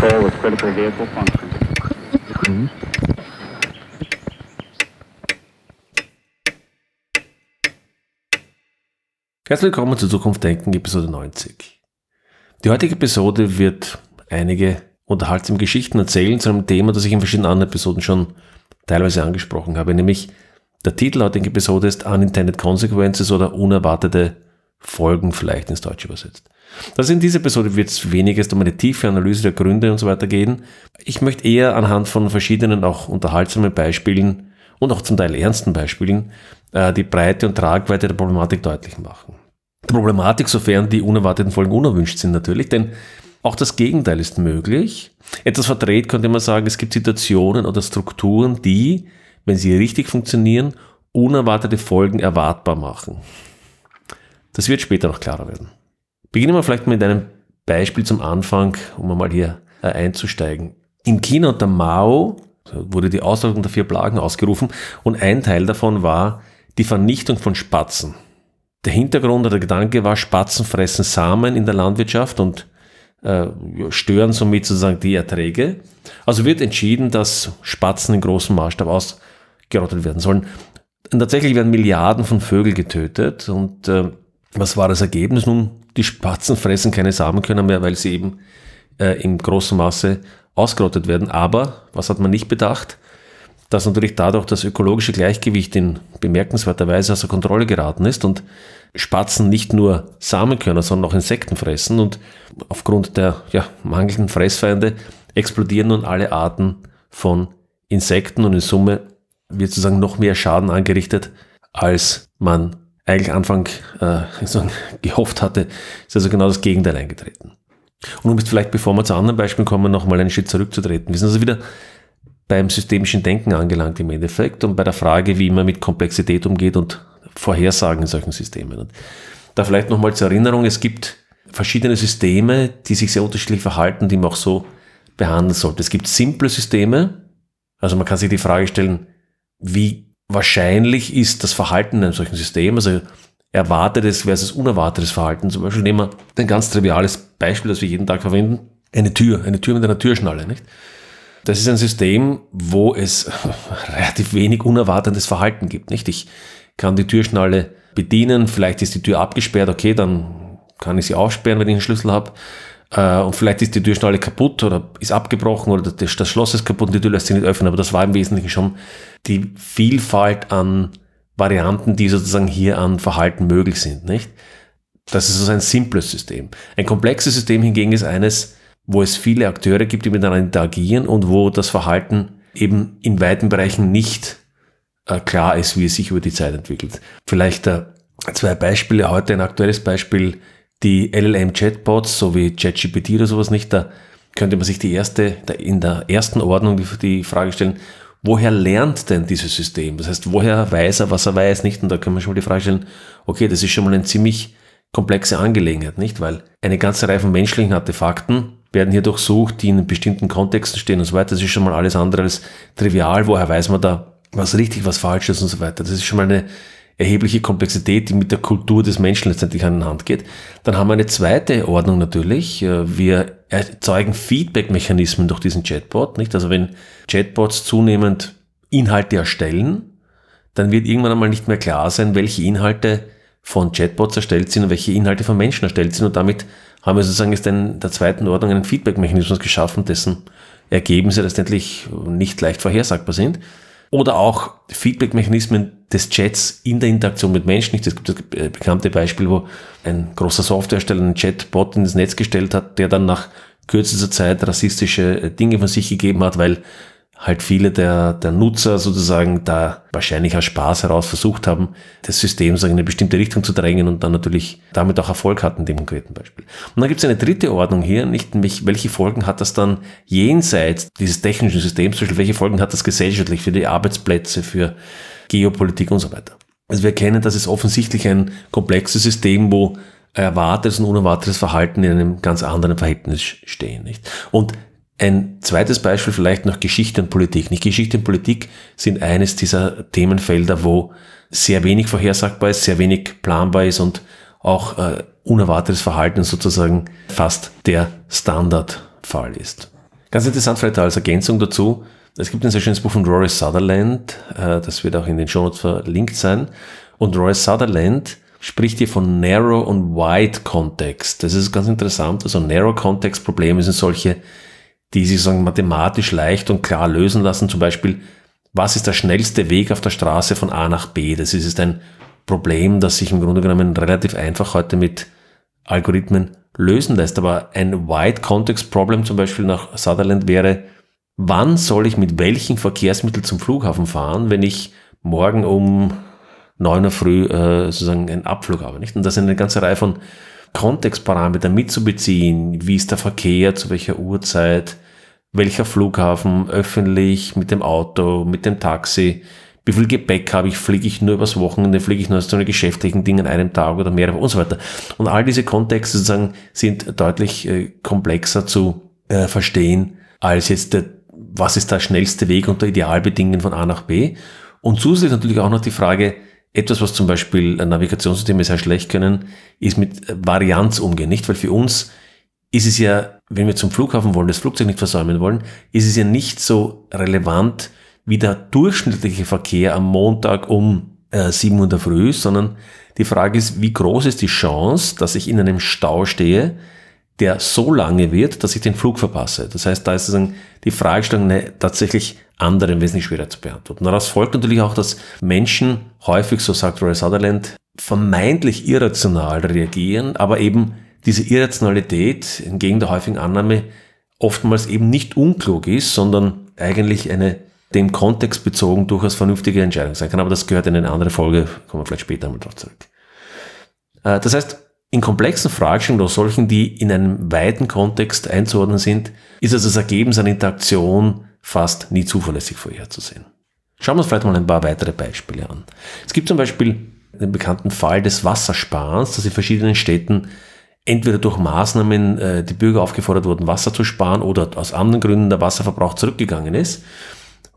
4 with critical vehicle function. Herzlich willkommen zu Zukunft Denken, Episode 90. Die heutige Episode wird einige unterhaltsame Geschichten erzählen zu einem Thema, das ich in verschiedenen anderen Episoden schon teilweise angesprochen habe, nämlich der Titel der heutigen Episode ist Unintended Consequences oder unerwartete Folgen vielleicht ins Deutsche übersetzt. Das in dieser Episode wird es weniger um eine tiefe Analyse der Gründe und so weiter gehen. Ich möchte eher anhand von verschiedenen auch unterhaltsamen Beispielen und auch zum Teil ernsten Beispielen äh, die Breite und Tragweite der Problematik deutlich machen. Problematik, sofern die unerwarteten Folgen unerwünscht sind natürlich, denn auch das Gegenteil ist möglich. Etwas verdreht könnte man sagen, es gibt Situationen oder Strukturen, die, wenn sie richtig funktionieren, unerwartete Folgen erwartbar machen. Das wird später noch klarer werden. Beginnen wir vielleicht mit einem Beispiel zum Anfang, um mal hier äh, einzusteigen. In China unter Mao wurde die Ausrottung der vier Plagen ausgerufen und ein Teil davon war die Vernichtung von Spatzen. Der Hintergrund oder der Gedanke war, Spatzen fressen Samen in der Landwirtschaft und äh, stören somit sozusagen die Erträge. Also wird entschieden, dass Spatzen in großem Maßstab ausgerottet werden sollen. Und tatsächlich werden Milliarden von Vögeln getötet. Und äh, was war das Ergebnis? Nun, die Spatzen fressen keine Samenkörner mehr, weil sie eben äh, in großem Maße ausgerottet werden. Aber, was hat man nicht bedacht? dass natürlich dadurch das ökologische Gleichgewicht in bemerkenswerter Weise außer Kontrolle geraten ist und Spatzen nicht nur Samenkörner, sondern auch Insekten fressen und aufgrund der ja, mangelnden Fressfeinde explodieren nun alle Arten von Insekten und in Summe wird sozusagen noch mehr Schaden angerichtet, als man eigentlich Anfang äh, gehofft hatte, ist also genau das Gegenteil eingetreten. Und um jetzt vielleicht, bevor wir zu anderen Beispielen kommen, nochmal einen Schritt zurückzutreten. Wir sind also wieder beim systemischen Denken angelangt im Endeffekt und bei der Frage, wie man mit Komplexität umgeht und Vorhersagen in solchen Systemen. Und da vielleicht nochmal zur Erinnerung, es gibt verschiedene Systeme, die sich sehr unterschiedlich verhalten, die man auch so behandeln sollte. Es gibt simple Systeme, also man kann sich die Frage stellen, wie wahrscheinlich ist das Verhalten in einem solchen System, also erwartetes versus unerwartetes Verhalten. Zum Beispiel nehmen wir ein ganz triviales Beispiel, das wir jeden Tag verwenden. Eine Tür, eine Tür mit einer Türschnalle, nicht? Das ist ein System, wo es relativ wenig unerwartetes Verhalten gibt. Nicht? Ich kann die Türschnalle bedienen, vielleicht ist die Tür abgesperrt, okay, dann kann ich sie aufsperren, wenn ich einen Schlüssel habe. Äh, und vielleicht ist die Türschnalle kaputt oder ist abgebrochen oder das, Schloss ist kaputt und die Tür lässt sich nicht öffnen. Aber das war im Wesentlichen schon die Vielfalt an Varianten, die sozusagen hier an Verhalten möglich sind. Nicht? Das ist also ein simples System. Ein komplexes System hingegen ist eines, wo es viele Akteure gibt, die miteinander interagieren und wo das Verhalten eben in weiten Bereichen nicht äh, klar ist, wie es sich über die Zeit entwickelt. Vielleicht äh, zwei Beispiele. Heute ein aktuelles Beispiel, die LLM-Chatbots, so wie ChatGPT oder sowas nicht. Da könnte man sich die erste, in der ersten Ordnung die, Frage stellen, woher lernt denn dieses System? Das heißt, woher weiß er, was er weiß, nicht? Und da kann man schon mal die Frage stellen, okay, das ist schon mal eine ziemlich komplexe Angelegenheit, nicht? Weil eine ganze Reihe von menschlichen Artefakten werden hier durchsucht, die in bestimmten Kontexten stehen und so weiter. Das ist schon mal alles andere als trivial. Woher weiß man da, was richtig, was falsch ist und so weiter. Das ist schon mal eine erhebliche Komplexität, die mit der Kultur des Menschen letztendlich an die Hand geht. Dann haben wir eine zweite Ordnung natürlich. Wir erzeugen Feedback-Mechanismen durch diesen Chatbot, nicht? Also wenn Chatbots zunehmend Inhalte erstellen, dann wird irgendwann einmal nicht mehr klar sein, welche Inhalte von Chatbots erstellt sind und welche Inhalte von Menschen erstellt sind und damit haben wir sozusagen jetzt in der zweiten Ordnung einen Feedback-Mechanismus geschaffen, dessen Ergebnisse letztendlich nicht leicht vorhersagbar sind. Oder auch Feedback-Mechanismen des Chats in der Interaktion mit Menschen. Es gibt das bekannte Beispiel, wo ein großer Softwarehersteller einen Chatbot ins Netz gestellt hat, der dann nach kürzester Zeit rassistische Dinge von sich gegeben hat, weil halt viele der, der Nutzer sozusagen da wahrscheinlich aus Spaß heraus versucht haben, das System so in eine bestimmte Richtung zu drängen und dann natürlich damit auch Erfolg hatten dem konkreten Beispiel. Und dann gibt es eine dritte Ordnung hier, nicht welche Folgen hat das dann jenseits dieses technischen Systems, zum Beispiel welche Folgen hat das gesellschaftlich für die Arbeitsplätze, für Geopolitik und so weiter. Also wir erkennen, dass es offensichtlich ein komplexes System, wo erwartetes und unerwartetes Verhalten in einem ganz anderen Verhältnis stehen. Nicht? Und ein zweites Beispiel vielleicht noch Geschichte und Politik. Nicht Geschichte und Politik sind eines dieser Themenfelder, wo sehr wenig vorhersagbar ist, sehr wenig planbar ist und auch äh, unerwartetes Verhalten sozusagen fast der Standardfall ist. Ganz interessant vielleicht als Ergänzung dazu. Es gibt ein sehr schönes Buch von Rory Sutherland, äh, das wird auch in den Show Notes verlinkt sein. Und Roy Sutherland spricht hier von Narrow und Wide Context. Das ist ganz interessant. Also Narrow Context Probleme sind solche, die sich sagen mathematisch leicht und klar lösen lassen. Zum Beispiel, was ist der schnellste Weg auf der Straße von A nach B? Das ist ein Problem, das sich im Grunde genommen relativ einfach heute mit Algorithmen lösen lässt. Aber ein Wide Context Problem zum Beispiel nach Sutherland wäre, wann soll ich mit welchen Verkehrsmitteln zum Flughafen fahren, wenn ich morgen um 9 Uhr früh äh, sozusagen einen Abflug habe. Nicht? Und das sind eine ganze Reihe von Kontextparametern mitzubeziehen. Wie ist der Verkehr, zu welcher Uhrzeit, welcher Flughafen, öffentlich, mit dem Auto, mit dem Taxi, wie viel Gepäck habe ich, fliege ich nur übers Wochenende, fliege ich nur zu einem geschäftlichen Ding an einem Tag oder mehrere und so weiter. Und all diese Kontexte sozusagen sind deutlich äh, komplexer zu äh, verstehen als jetzt der, was ist der schnellste Weg unter Idealbedingungen von A nach B. Und zusätzlich natürlich auch noch die Frage, etwas, was zum Beispiel Navigationssysteme sehr schlecht können, ist mit Varianz umgehen, nicht? Weil für uns ist es ja, wenn wir zum Flughafen wollen, das Flugzeug nicht versäumen wollen, ist es ja nicht so relevant wie der durchschnittliche Verkehr am Montag um äh, 7 Uhr Früh, sondern die Frage ist, wie groß ist die Chance, dass ich in einem Stau stehe, der so lange wird, dass ich den Flug verpasse. Das heißt, da ist die Fragestellung eine tatsächlich andere, wesentlich schwerer zu beantworten. Daraus folgt natürlich auch, dass Menschen häufig, so sagt Roy Sutherland, vermeintlich irrational reagieren, aber eben diese Irrationalität entgegen der häufigen Annahme oftmals eben nicht unklug ist, sondern eigentlich eine dem Kontext bezogen durchaus vernünftige Entscheidung sein kann. Aber das gehört in eine andere Folge, kommen wir vielleicht später einmal drauf zurück. Äh, das heißt, in komplexen Fragestellungen oder solchen, die in einem weiten Kontext einzuordnen sind, ist also das Ergebnis einer Interaktion fast nie zuverlässig vorherzusehen. Schauen wir uns vielleicht mal ein paar weitere Beispiele an. Es gibt zum Beispiel den bekannten Fall des Wassersparens, dass in verschiedenen Städten entweder durch Maßnahmen äh, die Bürger aufgefordert wurden, Wasser zu sparen oder aus anderen Gründen der Wasserverbrauch zurückgegangen ist.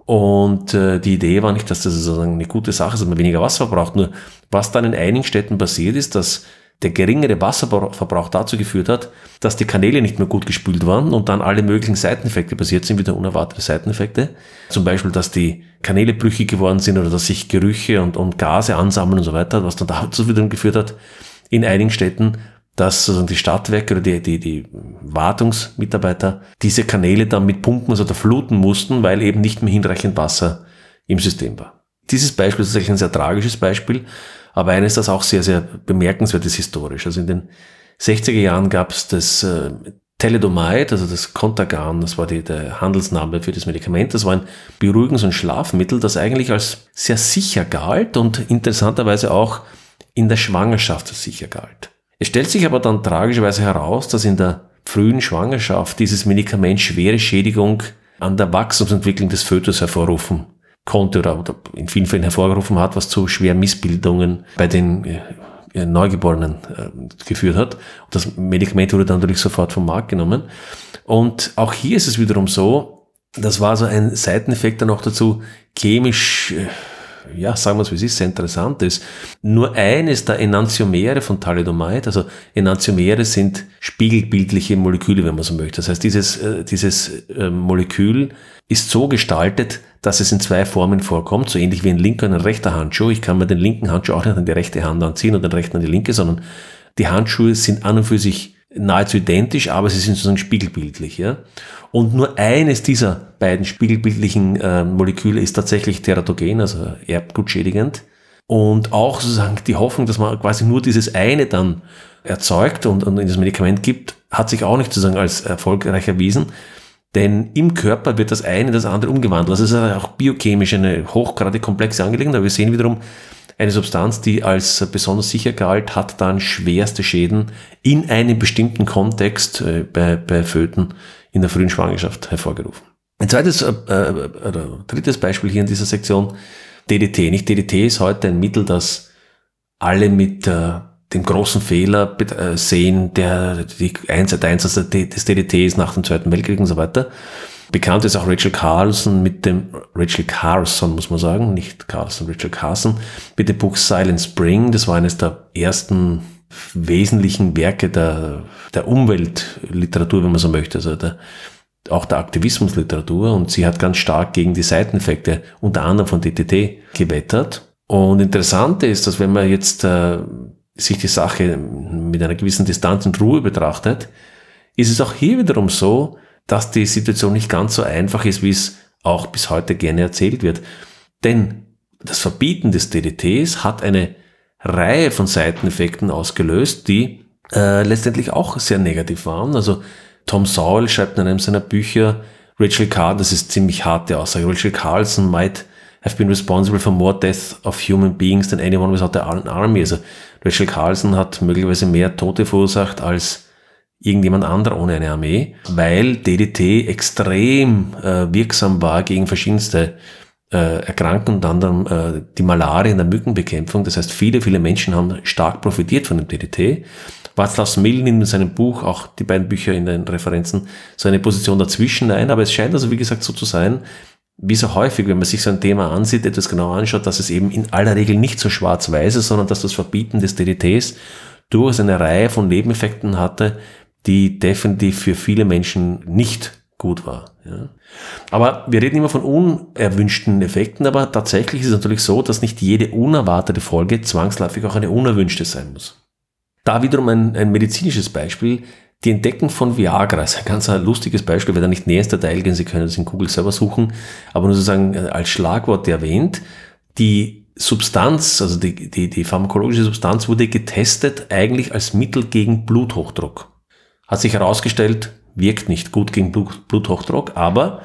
Und äh, die Idee war nicht, dass das sozusagen eine gute Sache ist, dass man weniger Wasser verbraucht. Nur was dann in einigen Städten passiert ist, dass der geringere Wasserverbrauch dazu geführt hat, dass die Kanäle nicht mehr gut gespült waren und dann alle möglichen Seiteneffekte passiert sind, wieder unerwartete Seiteneffekte. Zum Beispiel, dass die Kanäle brüchig geworden sind oder dass sich Gerüche und, und Gase ansammeln und so weiter, was dann dazu wiederum geführt hat, in einigen Städten, dass sozusagen die Stadtwerke oder die, die, die Wartungsmitarbeiter diese Kanäle dann mit Pumpen oder fluten mussten, weil eben nicht mehr hinreichend Wasser im System war. Dieses Beispiel ist tatsächlich ein sehr tragisches Beispiel, aber eines, das auch sehr, sehr bemerkenswert ist historisch. Also in den 60er Jahren gab es das äh, Thalidomide, also das Contagan, das war die, der Handelsname für das Medikament. Das war ein Beruhigungs- und Schlafmittel, das eigentlich als sehr sicher galt und interessanterweise auch in der Schwangerschaft als sicher galt. Es stellt sich aber dann tragischerweise heraus, dass in der frühen Schwangerschaft dieses Medikament schwere Schädigung an der Wachstumsentwicklung des Fötus hervorrufen konnte oder, oder in vielen Fällen hervorgerufen hat, was zu schweren Missbildungen bei den äh, Neugeborenen äh, geführt hat. Und das Medikament wurde dann natürlich sofort vom Markt genommen. Und auch hier ist es wiederum so, das war so ein Seiteneffekt dann auch dazu, chemisch äh, ja, sagen wir es, wie es ist, sehr interessant ist. Nur eines der Enantiomere von Thalidomide, also Enantiomere sind spiegelbildliche Moleküle, wenn man so möchte. Das heißt, dieses, äh, dieses äh, Molekül ist so gestaltet, dass es in zwei Formen vorkommt, so ähnlich wie ein linker und ein rechter Handschuh. Ich kann mir den linken Handschuh auch nicht an die rechte Hand anziehen und den rechten an die linke, sondern die Handschuhe sind an und für sich nahezu identisch, aber sie sind sozusagen spiegelbildlich. Ja? Und nur eines dieser beiden spiegelbildlichen äh, Moleküle ist tatsächlich teratogen, also erbgutschädigend. Und auch sozusagen die Hoffnung, dass man quasi nur dieses eine dann erzeugt und, und in das Medikament gibt, hat sich auch nicht sozusagen als erfolgreich erwiesen. Denn im Körper wird das eine in das andere umgewandelt. Das ist auch biochemisch eine hochgradig komplexe Angelegenheit. Aber wir sehen wiederum, eine Substanz, die als besonders sicher galt, hat dann schwerste Schäden in einem bestimmten Kontext äh, bei, bei Föten in der frühen Schwangerschaft hervorgerufen. Ein zweites äh, äh, oder drittes Beispiel hier in dieser Sektion, DDT. Nicht DDT ist heute ein Mittel, das alle mit äh, dem großen Fehler äh, sehen, der die Einsatz des DDT ist nach dem Zweiten Weltkrieg und so weiter. Bekannt ist auch Rachel Carlson mit dem, Rachel Carson muss man sagen, nicht Carlson, Rachel Carson, mit dem Buch Silent Spring. Das war eines der ersten wesentlichen Werke der, der Umweltliteratur, wenn man so möchte. Also der, auch der Aktivismusliteratur und sie hat ganz stark gegen die Seiteneffekte unter anderem von DTT gewettert. Und interessant ist, dass wenn man jetzt äh, sich die Sache mit einer gewissen Distanz und Ruhe betrachtet, ist es auch hier wiederum so, dass die Situation nicht ganz so einfach ist, wie es auch bis heute gerne erzählt wird. Denn das Verbieten des DDTs hat eine Reihe von Seiteneffekten ausgelöst, die äh, letztendlich auch sehr negativ waren. Also Tom Sowell schreibt in einem seiner Bücher, Rachel Carr, das ist ziemlich harte Aussage, Rachel Carlson might have been responsible for more death of human beings than anyone without an army. Also Rachel Carlson hat möglicherweise mehr Tote verursacht als irgendjemand anderer ohne eine Armee, weil DDT extrem äh, wirksam war gegen verschiedenste äh, Erkrankungen, unter anderem äh, die Malaria in der Mückenbekämpfung. Das heißt, viele, viele Menschen haben stark profitiert von dem DDT. Václav Smil nimmt in seinem Buch, auch die beiden Bücher in den Referenzen, so eine Position dazwischen ein. Aber es scheint also, wie gesagt, so zu sein, wie so häufig, wenn man sich so ein Thema ansieht, etwas genau anschaut, dass es eben in aller Regel nicht so schwarz-weiß ist, sondern dass das Verbieten des DDTs durchaus eine Reihe von Nebeneffekten hatte, die definitiv für viele Menschen nicht gut war. Ja. Aber wir reden immer von unerwünschten Effekten, aber tatsächlich ist es natürlich so, dass nicht jede unerwartete Folge zwangsläufig auch eine unerwünschte sein muss. Da wiederum ein, ein medizinisches Beispiel. Die Entdeckung von Viagra ist ein ganz lustiges Beispiel, werde da nicht näher ins Detail gehen, Sie können das in Google selber suchen, aber nur sozusagen äh, als Schlagwort erwähnt. Die Substanz, also die, die, die pharmakologische Substanz wurde getestet eigentlich als Mittel gegen Bluthochdruck. Hat sich herausgestellt, wirkt nicht gut gegen Blut, Bluthochdruck, aber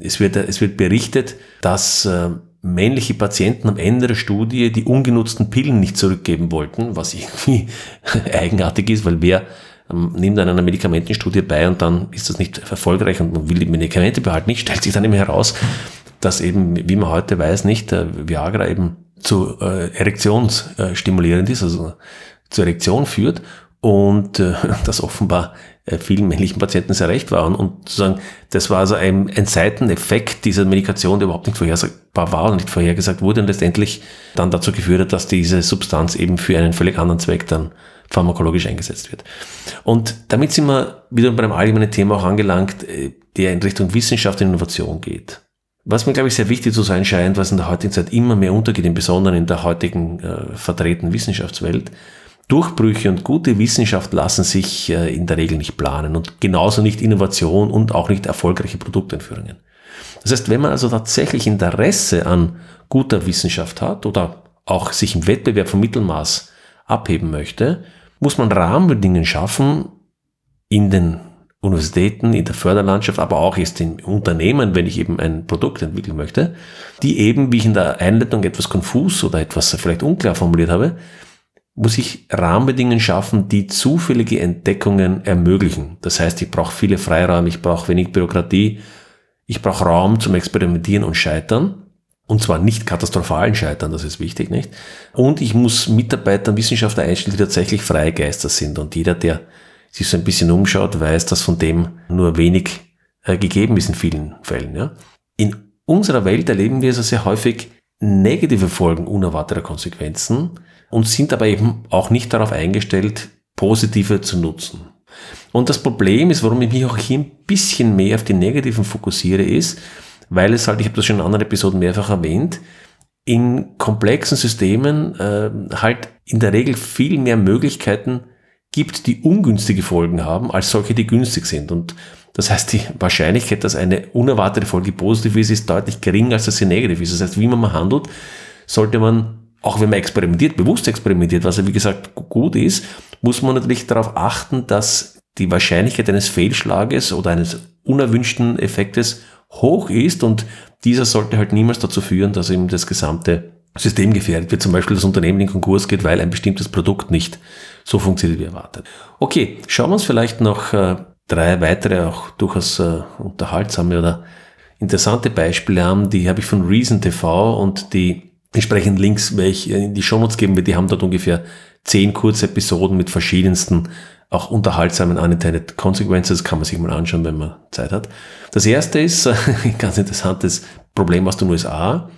es wird, es wird berichtet, dass äh, männliche Patienten am Ende der Studie die ungenutzten Pillen nicht zurückgeben wollten, was irgendwie eigenartig ist, weil wer ähm, nimmt an einer Medikamentenstudie bei und dann ist das nicht erfolgreich und man will die Medikamente behalten. Nicht, stellt sich dann eben heraus, dass eben, wie man heute weiß, nicht Viagra eben zu äh, Erektionsstimulierend ist, also zur Erektion führt und äh, das offenbar äh, vielen männlichen Patienten sehr recht war. Und, und sozusagen, das war also ein, ein Seiteneffekt dieser Medikation, der überhaupt nicht vorhersagbar war und nicht vorhergesagt wurde und letztendlich dann dazu geführt hat, dass diese Substanz eben für einen völlig anderen Zweck dann pharmakologisch eingesetzt wird. Und damit sind wir wieder bei einem allgemeinen Thema auch angelangt, äh, der in Richtung Wissenschaft und Innovation geht. Was mir, glaube ich, sehr wichtig zu sein scheint, was in der heutigen Zeit immer mehr untergeht, im Besonderen in der heutigen äh, vertretenen Wissenschaftswelt, Durchbrüche und gute Wissenschaft lassen sich äh, in der Regel nicht planen und genauso nicht Innovation und auch nicht erfolgreiche Produkteinführungen. Das heißt, wenn man also tatsächlich Interesse an guter Wissenschaft hat oder auch sich im Wettbewerb vom Mittelmaß abheben möchte, muss man Rahmenbedingungen schaffen in den Universitäten, in der Förderlandschaft, aber auch jetzt in Unternehmen, wenn ich eben ein Produkt entwickeln möchte, die eben, wie ich in der Einleitung etwas konfus oder etwas vielleicht unklar formuliert habe, muss ich Rahmenbedingungen schaffen, die zufällige Entdeckungen ermöglichen. Das heißt, ich brauche viele Freiraum, ich brauche wenig Bürokratie, ich brauche Raum zum Experimentieren und Scheitern. Und zwar nicht katastrophalen Scheitern, das ist wichtig, nicht? Und ich muss Mitarbeiter Wissenschaftler einstellen, die tatsächlich freie Geister sind. Und jeder, der sich so ein bisschen umschaut, weiß, dass von dem nur wenig äh, gegeben ist in vielen Fällen. Ja? In unserer Welt erleben wir also sehr häufig negative Folgen unerwarteter Konsequenzen, und sind aber eben auch nicht darauf eingestellt, positive zu nutzen. Und das Problem ist, warum ich mich auch hier ein bisschen mehr auf die negativen fokussiere, ist, weil es halt, ich habe das schon in anderen Episoden mehrfach erwähnt, in komplexen Systemen äh, halt in der Regel viel mehr Möglichkeiten gibt, die ungünstige Folgen haben, als solche, die günstig sind. Und das heißt, die Wahrscheinlichkeit, dass eine unerwartete Folge positiv ist, ist deutlich geringer, als dass sie negativ ist. Das heißt, wie man mal handelt, sollte man auch wenn man experimentiert, bewusst experimentiert, was ja wie gesagt gut ist, muss man natürlich darauf achten, dass die Wahrscheinlichkeit eines Fehlschlages oder eines unerwünschten Effektes hoch ist und dieser sollte halt niemals dazu führen, dass eben das gesamte System gefährdet wird, zum Beispiel das Unternehmen in Konkurs geht, weil ein bestimmtes Produkt nicht so funktioniert wie erwartet. Okay, schauen wir uns vielleicht noch äh, drei weitere auch durchaus äh, unterhaltsame oder interessante Beispiele an. Die habe ich von Reason TV und die entsprechend Links werde ich in die Shownotes geben, weil die haben dort ungefähr zehn kurze Episoden mit verschiedensten auch unterhaltsamen Unintended Consequences, kann man sich mal anschauen, wenn man Zeit hat. Das erste ist ein ganz interessantes Problem aus den USA.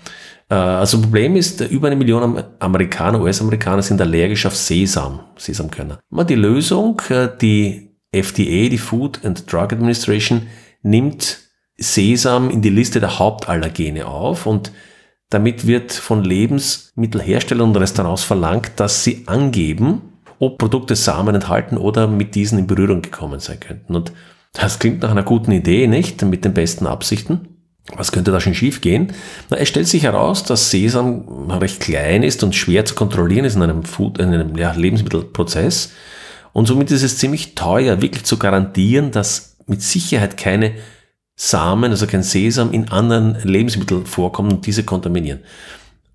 Äh, also Problem ist, über eine Million Amerikaner, US-Amerikaner sind allergisch auf Sesam, Sesamkörner. Die Lösung, äh, die FDA, die Food and Drug Administration, nimmt Sesam in die Liste der Hauptallergene auf und damit wird von Lebensmittelherstellern und Restaurants verlangt, dass sie angeben, ob Produkte Samen enthalten oder mit diesen in Berührung gekommen sein könnten. Und das klingt nach einer guten Idee, nicht? Mit den besten Absichten. Was könnte da schon schief gehen? Na, es stellt sich heraus, dass Sesam recht klein ist und schwer zu kontrollieren ist in einem, Food, in einem ja, Lebensmittelprozess. Und somit ist es ziemlich teuer, wirklich zu garantieren, dass mit Sicherheit keine Samen, also kein Sesam, in anderen Lebensmitteln vorkommen und diese kontaminieren.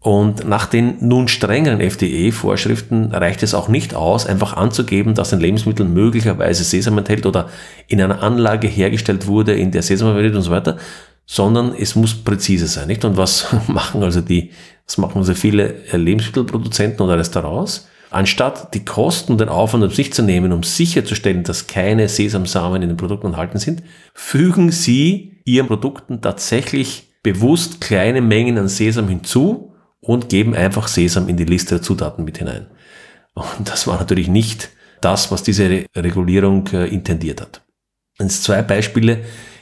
Und nach den nun strengeren FDE-Vorschriften reicht es auch nicht aus, einfach anzugeben, dass ein Lebensmittel möglicherweise Sesam enthält oder in einer Anlage hergestellt wurde, in der Sesam verwendet und so weiter, sondern es muss präzise sein, nicht? Und was machen also die, was machen also viele Lebensmittelproduzenten oder Restaurants? Anstatt die Kosten und den Aufwand auf sich zu nehmen, um sicherzustellen, dass keine Sesamsamen in den Produkten enthalten sind, fügen sie ihren Produkten tatsächlich bewusst kleine Mengen an Sesam hinzu und geben einfach Sesam in die Liste der Zutaten mit hinein. Und das war natürlich nicht das, was diese Regulierung äh, intendiert hat. Jetzt zwei Beispiele,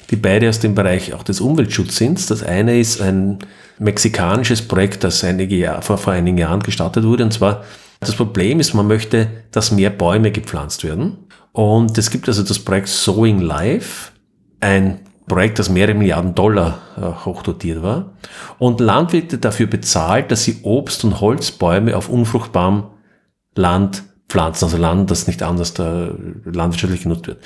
die beide aus dem Bereich auch des Umweltschutzes sind. Das eine ist ein mexikanisches Projekt, das einige Jahr, vor, vor einigen Jahren gestartet wurde. Und zwar, das Problem ist, man möchte, dass mehr Bäume gepflanzt werden. Und es gibt also das Projekt Sowing Life, ein Projekt, das mehrere Milliarden Dollar äh, hochdotiert war. Und Landwirte dafür bezahlt, dass sie Obst- und Holzbäume auf unfruchtbarem Land pflanzen, also Land, das nicht anders da landwirtschaftlich genutzt wird.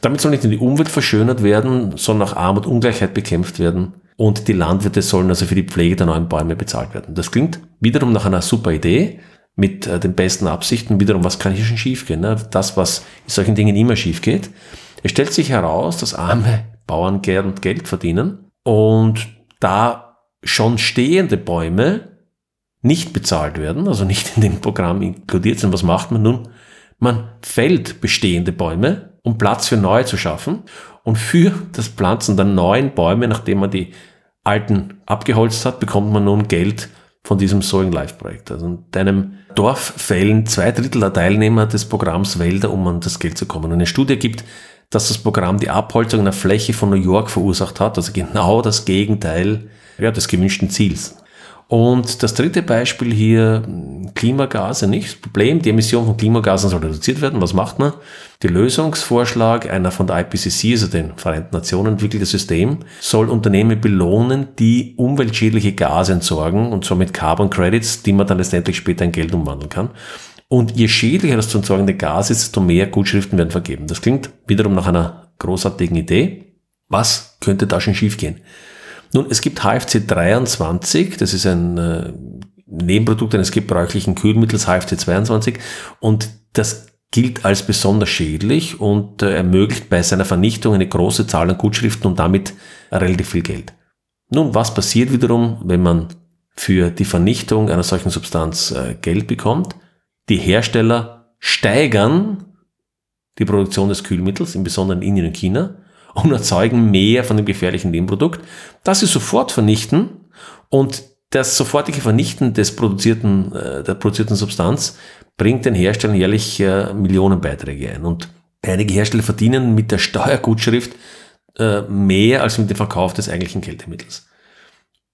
Damit soll nicht nur die Umwelt verschönert werden, sondern auch Armut und Ungleichheit bekämpft werden und die Landwirte sollen also für die Pflege der neuen Bäume bezahlt werden. Das klingt wiederum nach einer super Idee mit äh, den besten Absichten. Wiederum, was kann hier schon schiefgehen? Ne? Das, was in solchen Dingen immer schief geht. Es stellt sich heraus, dass arme Bauern gern Geld verdienen und da schon stehende Bäume nicht bezahlt werden, also nicht in dem Programm inkludiert sind, was macht man nun? Man fällt bestehende Bäume, um Platz für neue zu schaffen und für das Pflanzen der neuen Bäume, nachdem man die alten abgeholzt hat, bekommt man nun Geld von diesem Sowing Life Projekt. Also in deinem Dorf fällen zwei Drittel der Teilnehmer des Programms Wälder, um an das Geld zu kommen. Und eine Studie gibt, dass das Programm die Abholzung einer Fläche von New York verursacht hat, also genau das Gegenteil ja, des gewünschten Ziels. Und das dritte Beispiel hier, Klimagase, nicht? Das Problem, die Emission von Klimagasen soll reduziert werden. Was macht man? Der Lösungsvorschlag einer von der IPCC, also den Vereinten Nationen entwickeltes System, soll Unternehmen belohnen, die umweltschädliche Gase entsorgen, und zwar mit Carbon Credits, die man dann letztendlich später in Geld umwandeln kann. Und je schädlicher das zu entsorgende Gas ist, desto mehr Gutschriften werden vergeben. Das klingt wiederum nach einer großartigen Idee. Was könnte da schon schiefgehen? Nun, es gibt HFC 23, das ist ein äh, Nebenprodukt eines gebräuchlichen Kühlmittels HFC 22 und das gilt als besonders schädlich und äh, ermöglicht bei seiner Vernichtung eine große Zahl an Gutschriften und damit relativ viel Geld. Nun, was passiert wiederum, wenn man für die Vernichtung einer solchen Substanz äh, Geld bekommt? Die Hersteller steigern die Produktion des Kühlmittels, im Besonderen in Indien und China, und erzeugen mehr von dem gefährlichen Nebenprodukt, das sie sofort vernichten und das sofortige Vernichten des produzierten, äh, der produzierten Substanz bringt den Herstellern jährlich äh, Millionenbeiträge ein. Und einige Hersteller verdienen mit der Steuergutschrift äh, mehr als mit dem Verkauf des eigentlichen Kältemittels.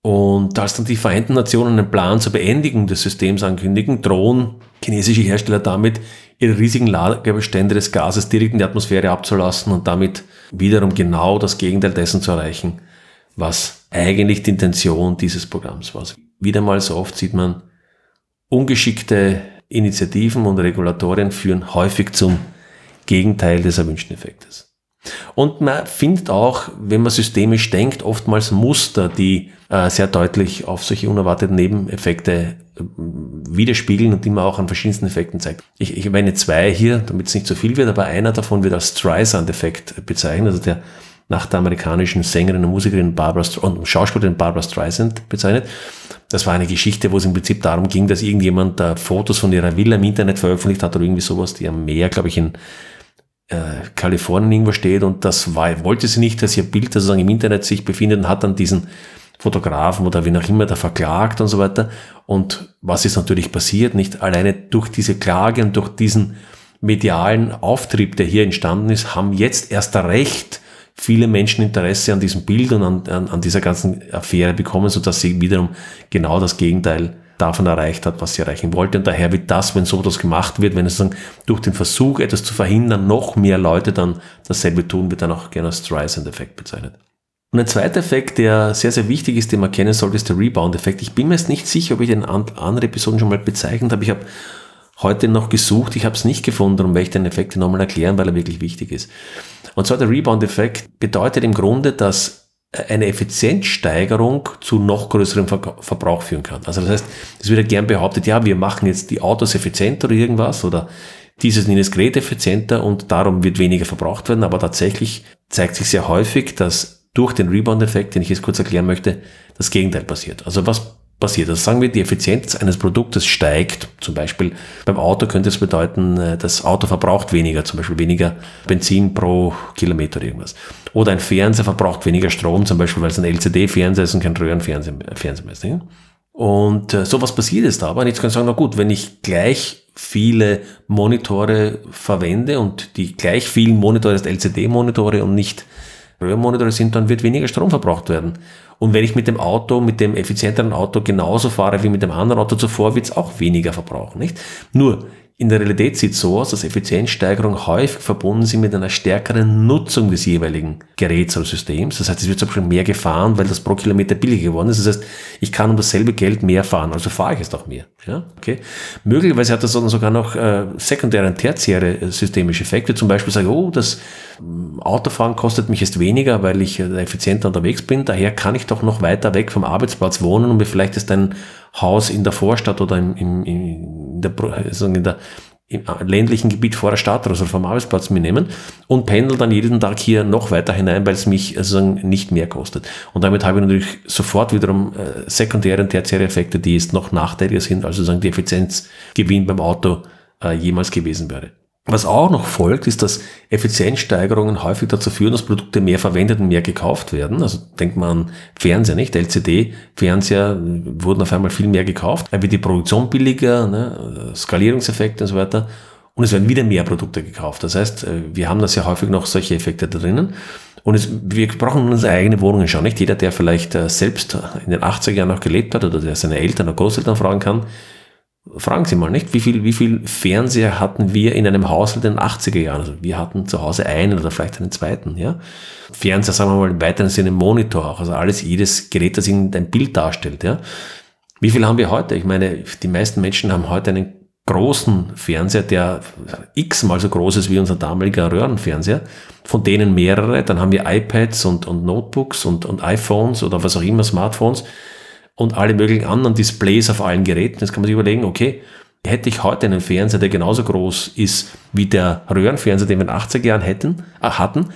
Und als dann die Vereinten Nationen einen Plan zur Beendigung des Systems ankündigen, drohen chinesische Hersteller damit, ihre riesigen Lagerbestände des Gases direkt in die Atmosphäre abzulassen und damit wiederum genau das Gegenteil dessen zu erreichen, was eigentlich die Intention dieses Programms war. Wieder mal so oft sieht man, ungeschickte Initiativen und Regulatorien führen häufig zum Gegenteil des erwünschten Effektes. Und man findet auch, wenn man systemisch denkt, oftmals Muster, die äh, sehr deutlich auf solche unerwarteten Nebeneffekte äh, widerspiegeln und die man auch an verschiedensten Effekten zeigt. Ich, ich erwähne zwei hier, damit es nicht zu viel wird, aber einer davon wird als Streisand-Effekt bezeichnet, also der nach der amerikanischen Sängerin und Musikerin Barbara und Schauspielerin Barbara Streisand bezeichnet. Das war eine Geschichte, wo es im Prinzip darum ging, dass irgendjemand da Fotos von ihrer Villa im Internet veröffentlicht hat oder irgendwie sowas, die am Meer, glaube ich, in äh, Kalifornien irgendwo steht und das war, wollte sie nicht, dass ihr Bild sozusagen im Internet sich befindet und hat dann diesen Fotografen oder wie auch immer da verklagt und so weiter. Und was ist natürlich passiert? Nicht alleine durch diese Klage und durch diesen medialen Auftrieb, der hier entstanden ist, haben jetzt erst recht viele Menschen Interesse an diesem Bild und an, an, an dieser ganzen Affäre bekommen, sodass sie wiederum genau das Gegenteil davon erreicht hat, was sie erreichen wollte. Und daher wird das, wenn so etwas gemacht wird, wenn es dann durch den Versuch, etwas zu verhindern, noch mehr Leute dann dasselbe tun, wird dann auch gerne als Streisand-Effekt bezeichnet. Und ein zweiter Effekt, der sehr, sehr wichtig ist, den man kennen sollte, ist der Rebound-Effekt. Ich bin mir jetzt nicht sicher, ob ich den anderen Episoden schon mal bezeichnet habe. Ich habe heute noch gesucht, ich habe es nicht gefunden, darum werde ich den Effekt nochmal erklären, weil er wirklich wichtig ist. Und zwar der Rebound-Effekt bedeutet im Grunde, dass eine Effizienzsteigerung zu noch größerem Verbrauch führen kann. Also das heißt, es wird ja gern behauptet, ja, wir machen jetzt die Autos effizienter oder irgendwas oder dieses und jenes Gerät effizienter und darum wird weniger verbraucht werden, aber tatsächlich zeigt sich sehr häufig, dass durch den Rebound-Effekt, den ich jetzt kurz erklären möchte, das Gegenteil passiert. Also was passiert? Also sagen wir, die Effizienz eines Produktes steigt. Zum Beispiel beim Auto könnte es bedeuten, äh, das Auto verbraucht weniger, zum Beispiel weniger Benzin pro Kilometer oder irgendwas. Oder ein Fernseher verbraucht weniger Strom, zum Beispiel, weil es ein LCD-Fernseher ist und kein Röhrenfernseher mehr ist. Und äh, sowas passiert jetzt aber. Und jetzt kann ich sagen, na gut, wenn ich gleich viele Monitore verwende und die gleich vielen Monitore ist LCD-Monitore und nicht Röhrenmonitore sind, dann wird weniger Strom verbraucht werden. Und wenn ich mit dem Auto, mit dem effizienteren Auto genauso fahre wie mit dem anderen Auto zuvor, wird es auch weniger verbrauchen, nicht? Nur, in der Realität sieht es so aus, dass Effizienzsteigerung häufig verbunden sind mit einer stärkeren Nutzung des jeweiligen Geräts oder Systems. Das heißt, es wird zum Beispiel mehr gefahren, weil das pro Kilometer billiger geworden ist. Das heißt, ich kann um dasselbe Geld mehr fahren, also fahre ich es auch mehr. Ja, okay. Möglicherweise hat das dann sogar noch äh, sekundäre und tertiäre äh, systemische Effekte. Zum Beispiel sage ich, oh, das ähm, Autofahren kostet mich jetzt weniger, weil ich äh, effizienter unterwegs bin. Daher kann ich doch noch weiter weg vom Arbeitsplatz wohnen und mir vielleicht ist ein Haus in der Vorstadt oder im, im, in, der, also in der im ländlichen Gebiet vor der Stadt oder so vom Arbeitsplatz mitnehmen und pendel dann jeden Tag hier noch weiter hinein, weil es mich also nicht mehr kostet. Und damit habe ich natürlich sofort wiederum äh, sekundäre und tertiäre Effekte, die jetzt noch nachteiliger sind, als sozusagen die Effizienzgewinn beim Auto äh, jemals gewesen wäre. Was auch noch folgt, ist, dass Effizienzsteigerungen häufig dazu führen, dass Produkte mehr verwendet und mehr gekauft werden. Also denkt man an Fernseher, nicht? LCD-Fernseher wurden auf einmal viel mehr gekauft. Dann wird die Produktion billiger, ne? Skalierungseffekte und so weiter. Und es werden wieder mehr Produkte gekauft. Das heißt, äh, wir haben da sehr häufig noch solche Effekte da drinnen. Und es, wir brauchen unsere eigene Wohnungen schon. Nicht jeder, der vielleicht äh, selbst in den 80er Jahren noch gelebt hat oder der seine Eltern oder Großeltern fragen kann, fragen Sie mal, nicht? Wie viel, wie viel Fernseher hatten wir in einem Haushalt in den 80er Jahren? Also wir hatten zu Hause einen oder vielleicht einen zweiten, ja? Fernseher, sagen wir mal im weiteren Sinne Monitor auch. Also alles, jedes Gerät, das Ihnen ein Bild darstellt, ja? Wie viel haben wir heute? Ich meine, die meisten Menschen haben heute einen großen Fernseher, der x-mal so groß ist wie unser damaliger Röhrenfernseher, von denen mehrere, dann haben wir iPads und, und Notebooks und, und iPhones oder was auch immer, Smartphones, und alle möglichen anderen Displays auf allen Geräten. Jetzt kann man sich überlegen, okay, hätte ich heute einen Fernseher, der genauso groß ist wie der Röhrenfernseher, den wir in den 80er Jahren hätten, äh, hatten,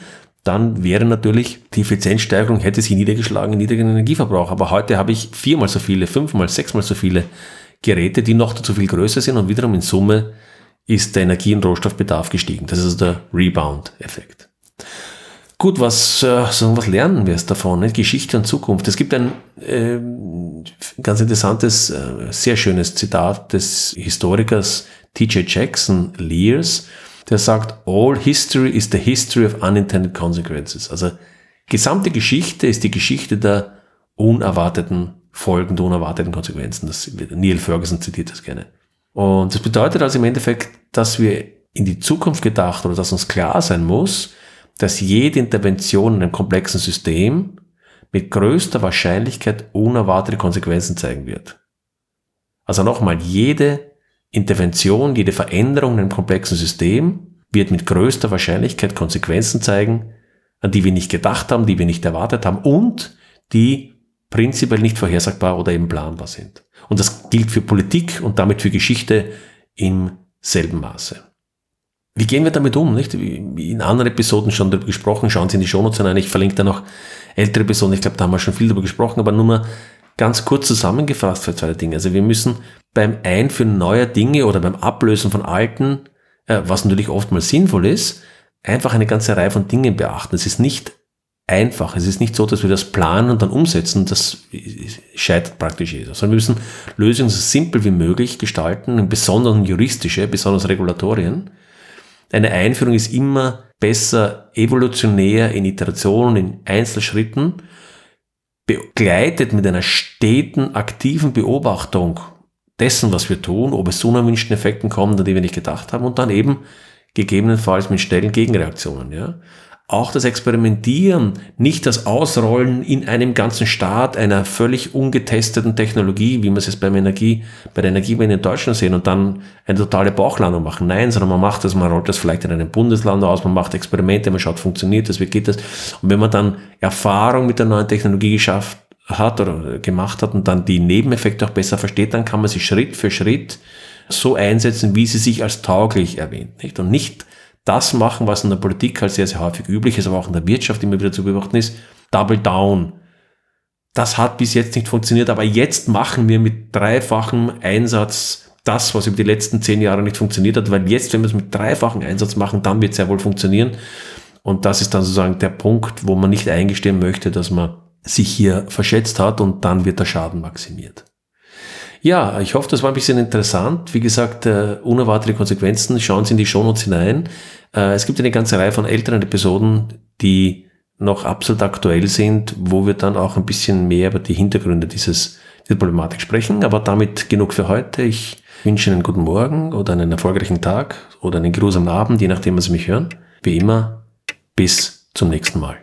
dann wäre natürlich die Effizienzsteigerung, hätte sich niedergeschlagen in niedrigen Energieverbrauch. Aber heute habe ich viermal so viele, fünfmal, sechsmal so viele Geräte, die noch dazu viel größer sind und wiederum in Summe ist der Energie- und Rohstoffbedarf gestiegen. Das ist also der Rebound-Effekt. Gut, was, äh, was lernen wir es davon? Nicht? Geschichte und Zukunft. Es gibt ein äh, ganz interessantes, äh, sehr schönes Zitat des Historikers T.J. Jackson Lears, der sagt, All history is the history of unintended consequences. Also gesamte Geschichte ist die Geschichte der unerwarteten Folgen, der unerwarteten Konsequenzen. Das, Neil Ferguson zitiert das gerne. Und das bedeutet also im Endeffekt, dass wir in die Zukunft gedacht oder dass uns klar sein muss, dass jede Intervention in einem komplexen System mit größter Wahrscheinlichkeit unerwartete Konsequenzen zeigen wird. Also nochmal, jede Intervention, jede Veränderung in einem komplexen System wird mit größter Wahrscheinlichkeit Konsequenzen zeigen, an die wir nicht gedacht haben, die wir nicht erwartet haben und die prinzipiell nicht vorhersagbar oder eben planbar sind. Und das gilt für Politik und damit für Geschichte im selben Maße. Wie gehen wir damit um? Nicht? In anderen Episoden schon darüber gesprochen, schauen Sie in die Shownotes hinein. Ich verlinke da noch ältere Episoden. Ich glaube, da haben wir schon viel darüber gesprochen, aber nur mal ganz kurz zusammengefasst für zwei Dinge. Also wir müssen beim Einführen neuer Dinge oder beim Ablösen von alten, äh, was natürlich oft mal sinnvoll ist, einfach eine ganze Reihe von Dingen beachten. Es ist nicht einfach. Es ist nicht so, dass wir das planen und dann umsetzen. Das scheitert praktisch jeder. Sondern wir müssen Lösungen so simpel wie möglich gestalten, im Besonderen juristische, besonders Regulatorien Eine Einführung ist immer besser evolutionär in Iterationen, in Einzelschritten, begleitet mit einer steten, aktiven Beobachtung dessen, was wir tun, ob es zu unerwünschten Effekten kommt, an die wir nicht gedacht haben und dann eben gegebenenfalls mit schnellen Gegenreaktionen. Ja auch das Experimentieren, nicht das Ausrollen in einem ganzen Staat einer völlig ungetesteten Technologie, wie wir es jetzt beim Energie, bei der Energiewende in Deutschland sehen und dann eine totale Bauchlandung machen. Nein, sondern man macht das, man rollt das vielleicht in einem Bundesland aus, man macht Experimente, man schaut, funktioniert das, wie geht das. Und wenn man dann Erfahrung mit der neuen Technologie geschafft hat oder gemacht hat und dann die Nebeneffekte auch besser versteht, dann kann man sie Schritt für Schritt so einsetzen, wie sie sich als tauglich erwähnt. Nicht? Und nicht das machen, was in der Politik halt sehr, sehr häufig üblich ist, aber auch in der Wirtschaft immer wieder zu beobachten ist, Double Down. Das hat bis jetzt nicht funktioniert, aber jetzt machen wir mit dreifachem Einsatz das, was über die letzten zehn Jahre nicht funktioniert hat, weil jetzt, wenn wir es mit dreifachem Einsatz machen, dann wird es sehr wohl funktionieren. Und das ist dann sozusagen der Punkt, wo man nicht eingestehen möchte, dass man sich hier verschätzt hat und dann wird der Schaden maximiert. Ja, ich hoffe, das war ein bisschen interessant. Wie gesagt, äh, unerwartete Konsequenzen. Schauen Sie in die Shownotes hinein. Äh, es gibt eine ganze Reihe von älteren Episoden, die noch absolut aktuell sind, wo wir dann auch ein bisschen mehr über die Hintergründe dieses, dieser Problematik sprechen. Aber damit genug für heute. Ich wünsche Ihnen einen guten Morgen oder einen erfolgreichen Tag oder einen grusamen Abend, je nachdem, was Sie mich hören. Wie immer, bis zum nächsten Mal.